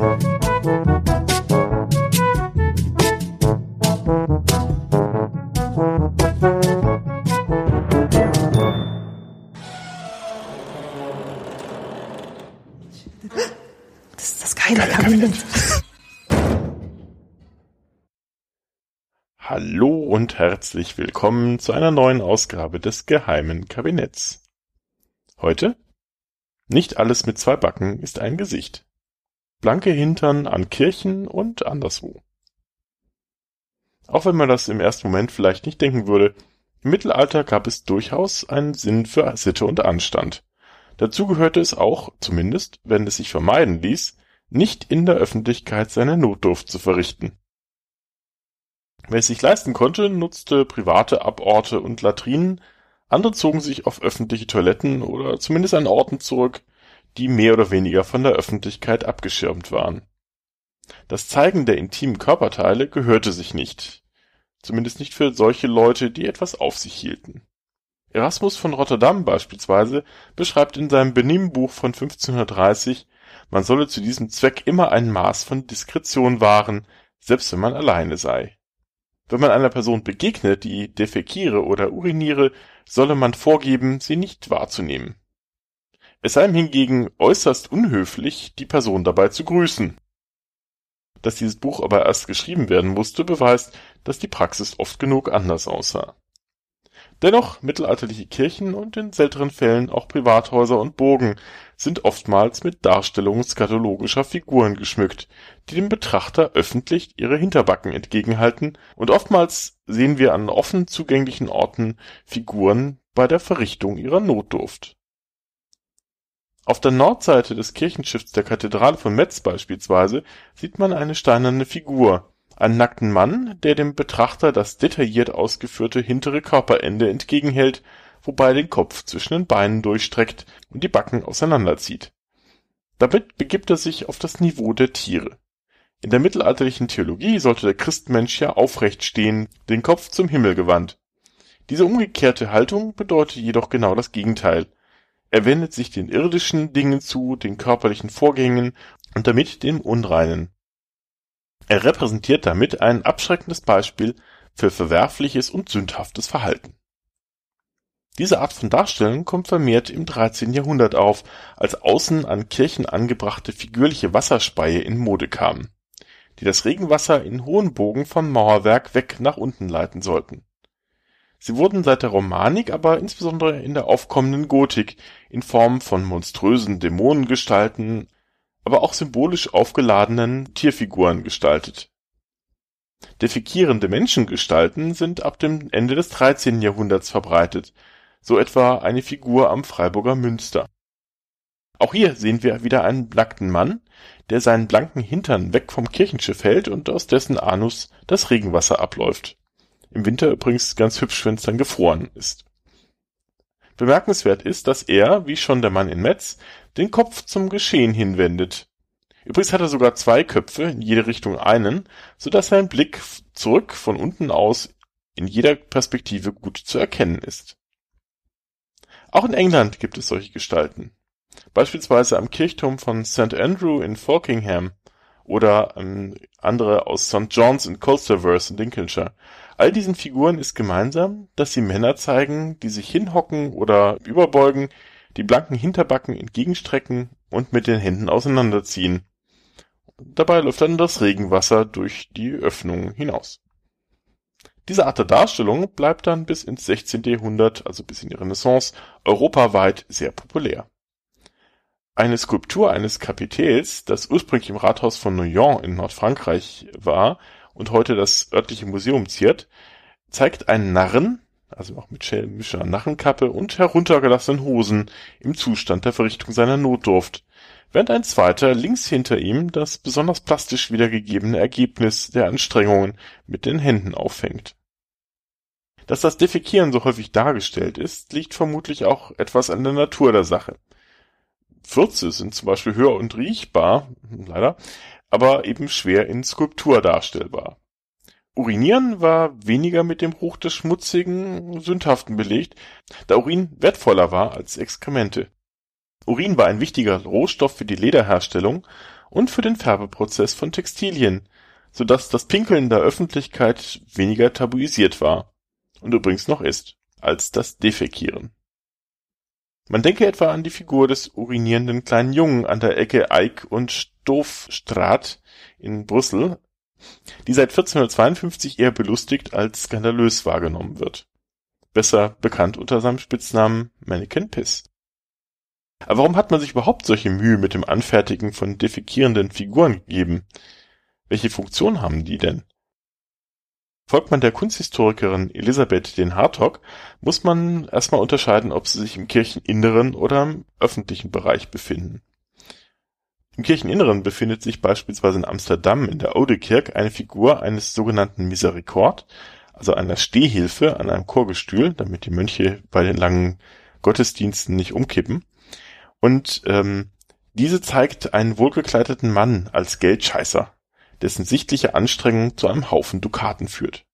Das ist das geile Kabinett. Hallo und herzlich willkommen zu einer neuen Ausgabe des Geheimen Kabinetts. Heute? Nicht alles mit zwei Backen ist ein Gesicht. Blanke Hintern an Kirchen und anderswo. Auch wenn man das im ersten Moment vielleicht nicht denken würde, im Mittelalter gab es durchaus einen Sinn für Sitte und Anstand. Dazu gehörte es auch, zumindest wenn es sich vermeiden ließ, nicht in der Öffentlichkeit seine Notdurft zu verrichten. Wer es sich leisten konnte, nutzte private Aborte und Latrinen, andere zogen sich auf öffentliche Toiletten oder zumindest an Orten zurück, die mehr oder weniger von der Öffentlichkeit abgeschirmt waren. Das Zeigen der intimen Körperteile gehörte sich nicht, zumindest nicht für solche Leute, die etwas auf sich hielten. Erasmus von Rotterdam beispielsweise beschreibt in seinem Benimmbuch von 1530, man solle zu diesem Zweck immer ein Maß von Diskretion wahren, selbst wenn man alleine sei. Wenn man einer Person begegnet, die defekiere oder uriniere, solle man vorgeben, sie nicht wahrzunehmen. Es sei ihm hingegen äußerst unhöflich, die Person dabei zu grüßen. Dass dieses Buch aber erst geschrieben werden musste, beweist, dass die Praxis oft genug anders aussah. Dennoch, mittelalterliche Kirchen und in seltenen Fällen auch Privathäuser und Burgen sind oftmals mit Darstellungen skatologischer Figuren geschmückt, die dem Betrachter öffentlich ihre Hinterbacken entgegenhalten, und oftmals sehen wir an offen zugänglichen Orten Figuren bei der Verrichtung ihrer Notdurft. Auf der Nordseite des Kirchenschiffs der Kathedrale von Metz beispielsweise sieht man eine steinerne Figur, einen nackten Mann, der dem Betrachter das detailliert ausgeführte hintere Körperende entgegenhält, wobei er den Kopf zwischen den Beinen durchstreckt und die Backen auseinanderzieht. Damit begibt er sich auf das Niveau der Tiere. In der mittelalterlichen Theologie sollte der Christmensch ja aufrecht stehen, den Kopf zum Himmel gewandt. Diese umgekehrte Haltung bedeutet jedoch genau das Gegenteil. Er wendet sich den irdischen Dingen zu, den körperlichen Vorgängen und damit dem Unreinen. Er repräsentiert damit ein abschreckendes Beispiel für verwerfliches und sündhaftes Verhalten. Diese Art von Darstellung kommt vermehrt im 13. Jahrhundert auf, als außen an Kirchen angebrachte figürliche Wasserspeie in Mode kamen, die das Regenwasser in hohen Bogen vom Mauerwerk weg nach unten leiten sollten. Sie wurden seit der Romanik, aber insbesondere in der aufkommenden Gotik in Form von monströsen Dämonengestalten aber auch symbolisch aufgeladenen Tierfiguren gestaltet. Defekierende Menschengestalten sind ab dem Ende des 13. Jahrhunderts verbreitet, so etwa eine Figur am Freiburger Münster. Auch hier sehen wir wieder einen nackten Mann, der seinen blanken Hintern weg vom Kirchenschiff hält und aus dessen Anus das Regenwasser abläuft. Im Winter übrigens ganz hübsch, wenn es dann gefroren ist. Bemerkenswert ist, dass er, wie schon der Mann in Metz, den Kopf zum Geschehen hinwendet. Übrigens hat er sogar zwei Köpfe, in jede Richtung einen, so dass sein Blick zurück von unten aus in jeder Perspektive gut zu erkennen ist. Auch in England gibt es solche Gestalten. Beispielsweise am Kirchturm von St. Andrew in Falkingham oder ähm, andere aus St. John's in Colsterverse in Lincolnshire. All diesen Figuren ist gemeinsam, dass sie Männer zeigen, die sich hinhocken oder überbeugen, die blanken Hinterbacken entgegenstrecken und mit den Händen auseinanderziehen. Dabei läuft dann das Regenwasser durch die Öffnung hinaus. Diese Art der Darstellung bleibt dann bis ins 16. Jahrhundert, also bis in die Renaissance, europaweit sehr populär. Eine Skulptur eines Kapitels, das ursprünglich im Rathaus von Noyon in Nordfrankreich war und heute das örtliche Museum ziert, zeigt einen Narren, also auch mit schelmischer Narrenkappe und heruntergelassenen Hosen im Zustand der Verrichtung seiner Notdurft, während ein zweiter links hinter ihm das besonders plastisch wiedergegebene Ergebnis der Anstrengungen mit den Händen auffängt. Dass das Defekieren so häufig dargestellt ist, liegt vermutlich auch etwas an der Natur der Sache. Fürze sind zum Beispiel hör- und riechbar, leider, aber eben schwer in Skulptur darstellbar. Urinieren war weniger mit dem Ruch des schmutzigen, sündhaften belegt, da Urin wertvoller war als Exkremente. Urin war ein wichtiger Rohstoff für die Lederherstellung und für den Färbeprozess von Textilien, so dass das Pinkeln der Öffentlichkeit weniger tabuisiert war und übrigens noch ist, als das Defekieren. Man denke etwa an die Figur des urinierenden kleinen Jungen an der Ecke Eik und Stoofstraat in Brüssel, die seit 1452 eher belustigt als skandalös wahrgenommen wird. Besser bekannt unter seinem Spitznamen Mannequin Piss. Aber warum hat man sich überhaupt solche Mühe mit dem Anfertigen von defekierenden Figuren gegeben? Welche Funktion haben die denn? Folgt man der Kunsthistorikerin Elisabeth den Hartog, muss man erstmal unterscheiden, ob sie sich im Kircheninneren oder im öffentlichen Bereich befinden. Im Kircheninneren befindet sich beispielsweise in Amsterdam in der Oude eine Figur eines sogenannten Misericorde, also einer Stehhilfe an einem Chorgestühl, damit die Mönche bei den langen Gottesdiensten nicht umkippen. Und ähm, diese zeigt einen wohlgekleideten Mann als Geldscheißer, dessen sichtliche Anstrengung zu einem Haufen Dukaten führt.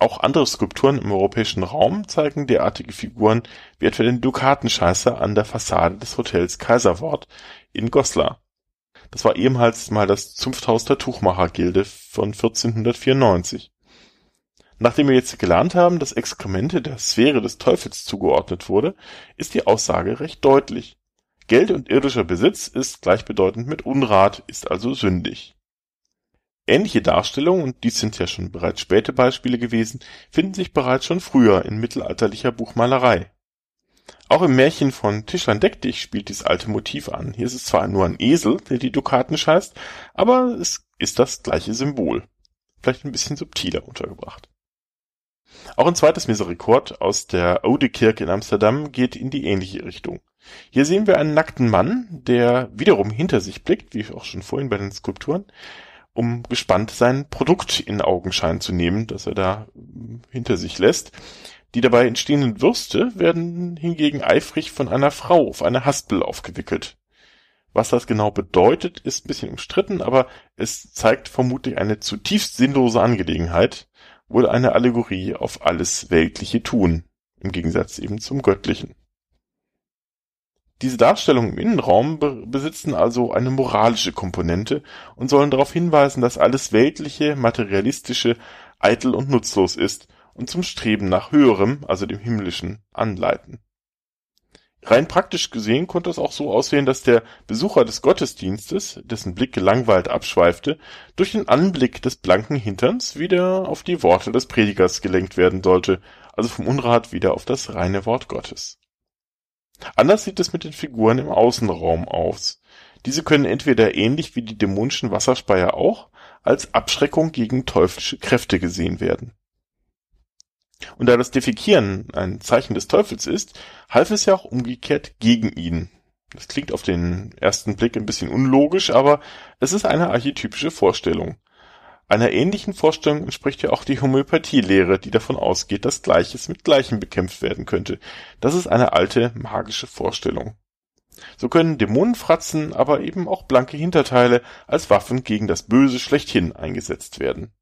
Auch andere Skulpturen im europäischen Raum zeigen derartige Figuren, wie etwa den Dukatenscheißer an der Fassade des Hotels Kaiserwort in Goslar. Das war ehemals mal das Zunfthaus der Tuchmachergilde von 1494. Nachdem wir jetzt gelernt haben, dass Exkremente der Sphäre des Teufels zugeordnet wurde, ist die Aussage recht deutlich. Geld und irdischer Besitz ist gleichbedeutend mit Unrat, ist also sündig. Ähnliche Darstellungen, und dies sind ja schon bereits späte Beispiele gewesen, finden sich bereits schon früher in mittelalterlicher Buchmalerei. Auch im Märchen von Tischlein deck dich spielt dies alte Motiv an. Hier ist es zwar nur ein Esel, der die Dukaten scheißt, aber es ist das gleiche Symbol. Vielleicht ein bisschen subtiler untergebracht. Auch ein zweites Misericorde aus der Oude-Kirk in Amsterdam geht in die ähnliche Richtung. Hier sehen wir einen nackten Mann, der wiederum hinter sich blickt, wie auch schon vorhin bei den Skulpturen, um gespannt sein Produkt in Augenschein zu nehmen, das er da hm, hinter sich lässt. Die dabei entstehenden Würste werden hingegen eifrig von einer Frau auf eine Haspel aufgewickelt. Was das genau bedeutet, ist ein bisschen umstritten, aber es zeigt vermutlich eine zutiefst sinnlose Angelegenheit, wohl eine Allegorie auf alles weltliche Tun, im Gegensatz eben zum Göttlichen. Diese Darstellungen im Innenraum be besitzen also eine moralische Komponente und sollen darauf hinweisen, dass alles Weltliche, Materialistische eitel und nutzlos ist und zum Streben nach Höherem, also dem Himmlischen, anleiten. Rein praktisch gesehen konnte es auch so aussehen, dass der Besucher des Gottesdienstes, dessen Blick gelangweilt abschweifte, durch den Anblick des blanken Hinterns wieder auf die Worte des Predigers gelenkt werden sollte, also vom Unrat wieder auf das reine Wort Gottes. Anders sieht es mit den Figuren im Außenraum aus. Diese können entweder ähnlich wie die dämonischen Wasserspeier auch als Abschreckung gegen teuflische Kräfte gesehen werden. Und da das Defekieren ein Zeichen des Teufels ist, half es ja auch umgekehrt gegen ihn. Das klingt auf den ersten Blick ein bisschen unlogisch, aber es ist eine archetypische Vorstellung. Einer ähnlichen Vorstellung entspricht ja auch die Homöopathielehre, die davon ausgeht, dass Gleiches mit Gleichem bekämpft werden könnte. Das ist eine alte magische Vorstellung. So können Dämonenfratzen, aber eben auch blanke Hinterteile als Waffen gegen das Böse schlechthin eingesetzt werden.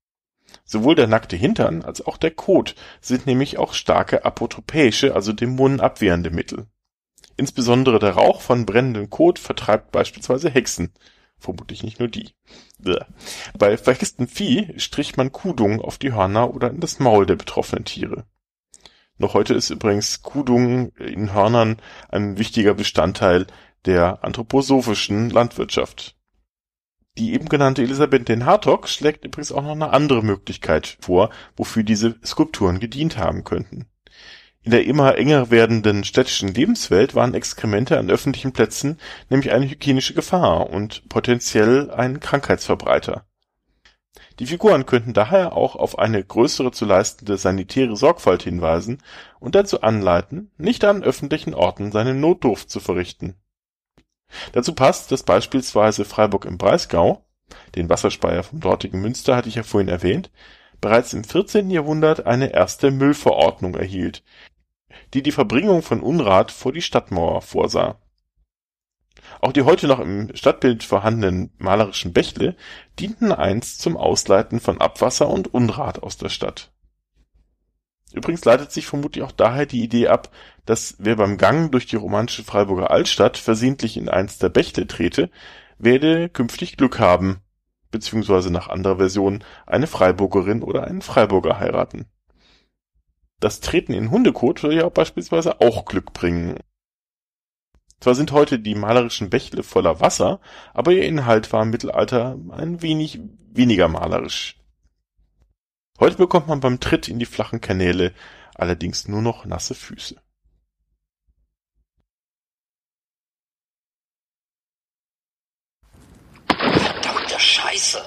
Sowohl der nackte Hintern als auch der Kot sind nämlich auch starke apotropäische, also dämonenabwehrende Mittel. Insbesondere der Rauch von brennendem Kot vertreibt beispielsweise Hexen. Vermutlich nicht nur die. Bei vergisstem Vieh strich man Kudung auf die Hörner oder in das Maul der betroffenen Tiere. Noch heute ist übrigens Kudung in Hörnern ein wichtiger Bestandteil der anthroposophischen Landwirtschaft. Die eben genannte Elisabeth den Hartog schlägt übrigens auch noch eine andere Möglichkeit vor, wofür diese Skulpturen gedient haben könnten. In der immer enger werdenden städtischen Lebenswelt waren Exkremente an öffentlichen Plätzen nämlich eine hygienische Gefahr und potenziell ein Krankheitsverbreiter. Die Figuren könnten daher auch auf eine größere zu leistende sanitäre Sorgfalt hinweisen und dazu anleiten, nicht an öffentlichen Orten seine Notdurft zu verrichten. Dazu passt, dass beispielsweise Freiburg im Breisgau, den Wasserspeier vom dortigen Münster hatte ich ja vorhin erwähnt, bereits im 14. Jahrhundert eine erste Müllverordnung erhielt, die die Verbringung von Unrat vor die Stadtmauer vorsah. Auch die heute noch im Stadtbild vorhandenen malerischen Bächle dienten einst zum Ausleiten von Abwasser und Unrat aus der Stadt. Übrigens leitet sich vermutlich auch daher die Idee ab, dass wer beim Gang durch die romantische Freiburger Altstadt versehentlich in eins der Bächle trete, werde künftig Glück haben, beziehungsweise nach anderer Version eine Freiburgerin oder einen Freiburger heiraten. Das Treten in Hundekot soll ja beispielsweise auch Glück bringen. Zwar sind heute die malerischen Bächle voller Wasser, aber ihr Inhalt war im Mittelalter ein wenig weniger malerisch. Heute bekommt man beim Tritt in die flachen Kanäle allerdings nur noch nasse Füße. Scheiße.